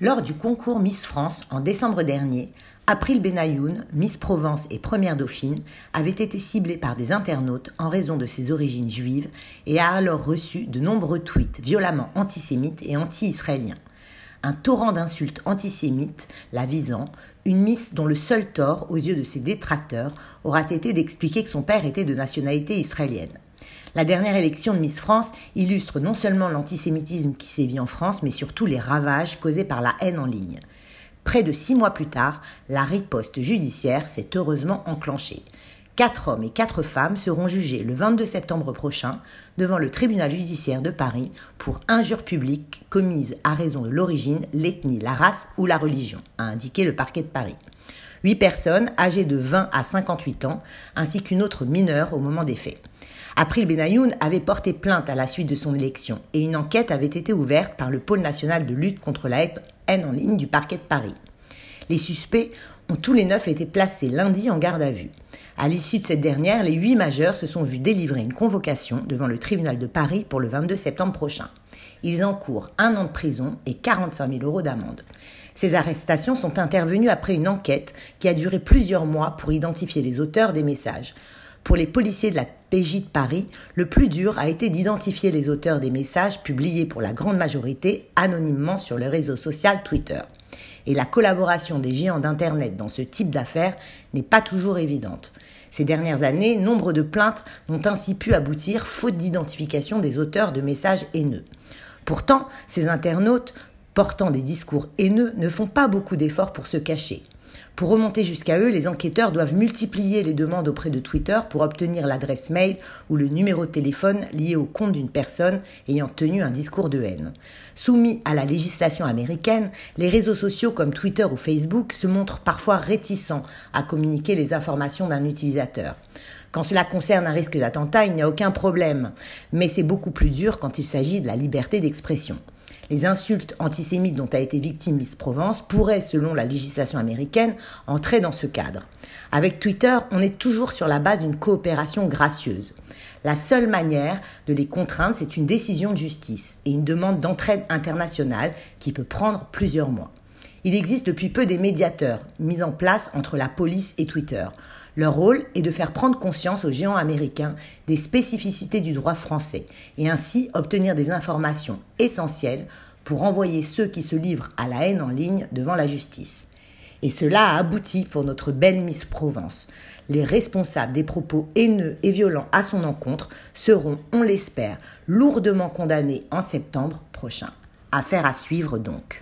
Lors du concours Miss France en décembre dernier, April Benayoun, Miss Provence et première dauphine, avait été ciblée par des internautes en raison de ses origines juives et a alors reçu de nombreux tweets violemment antisémites et anti-israéliens. Un torrent d'insultes antisémites la visant, une Miss dont le seul tort, aux yeux de ses détracteurs, aura été d'expliquer que son père était de nationalité israélienne. La dernière élection de Miss France illustre non seulement l'antisémitisme qui sévit en France, mais surtout les ravages causés par la haine en ligne. Près de six mois plus tard, la riposte judiciaire s'est heureusement enclenchée. Quatre hommes et quatre femmes seront jugés le 22 septembre prochain devant le tribunal judiciaire de Paris pour injures publiques commises à raison de l'origine, l'ethnie, la race ou la religion, a indiqué le parquet de Paris. Huit personnes âgées de 20 à 58 ans, ainsi qu'une autre mineure au moment des faits. April Benayoun avait porté plainte à la suite de son élection et une enquête avait été ouverte par le pôle national de lutte contre la haine en ligne du parquet de Paris. Les suspects ont tous les neuf été placés lundi en garde à vue. À l'issue de cette dernière, les huit majeurs se sont vus délivrer une convocation devant le tribunal de Paris pour le 22 septembre prochain. Ils encourent un an de prison et 45 000 euros d'amende. Ces arrestations sont intervenues après une enquête qui a duré plusieurs mois pour identifier les auteurs des messages. Pour les policiers de la PJ de Paris, le plus dur a été d'identifier les auteurs des messages publiés pour la grande majorité anonymement sur le réseau social Twitter. Et la collaboration des géants d'Internet dans ce type d'affaires n'est pas toujours évidente. Ces dernières années, nombre de plaintes n'ont ainsi pu aboutir faute d'identification des auteurs de messages haineux. Pourtant, ces internautes portant des discours haineux ne font pas beaucoup d'efforts pour se cacher. Pour remonter jusqu'à eux, les enquêteurs doivent multiplier les demandes auprès de Twitter pour obtenir l'adresse mail ou le numéro de téléphone lié au compte d'une personne ayant tenu un discours de haine. Soumis à la législation américaine, les réseaux sociaux comme Twitter ou Facebook se montrent parfois réticents à communiquer les informations d'un utilisateur. Quand cela concerne un risque d'attentat, il n'y a aucun problème, mais c'est beaucoup plus dur quand il s'agit de la liberté d'expression. Les insultes antisémites dont a été victime Miss Provence pourraient, selon la législation américaine, entrer dans ce cadre. Avec Twitter, on est toujours sur la base d'une coopération gracieuse. La seule manière de les contraindre, c'est une décision de justice et une demande d'entraide internationale qui peut prendre plusieurs mois. Il existe depuis peu des médiateurs mis en place entre la police et Twitter. Leur rôle est de faire prendre conscience aux géants américains des spécificités du droit français et ainsi obtenir des informations essentielles pour envoyer ceux qui se livrent à la haine en ligne devant la justice. Et cela a abouti pour notre belle Miss Provence. Les responsables des propos haineux et violents à son encontre seront, on l'espère, lourdement condamnés en septembre prochain. Affaire à suivre donc.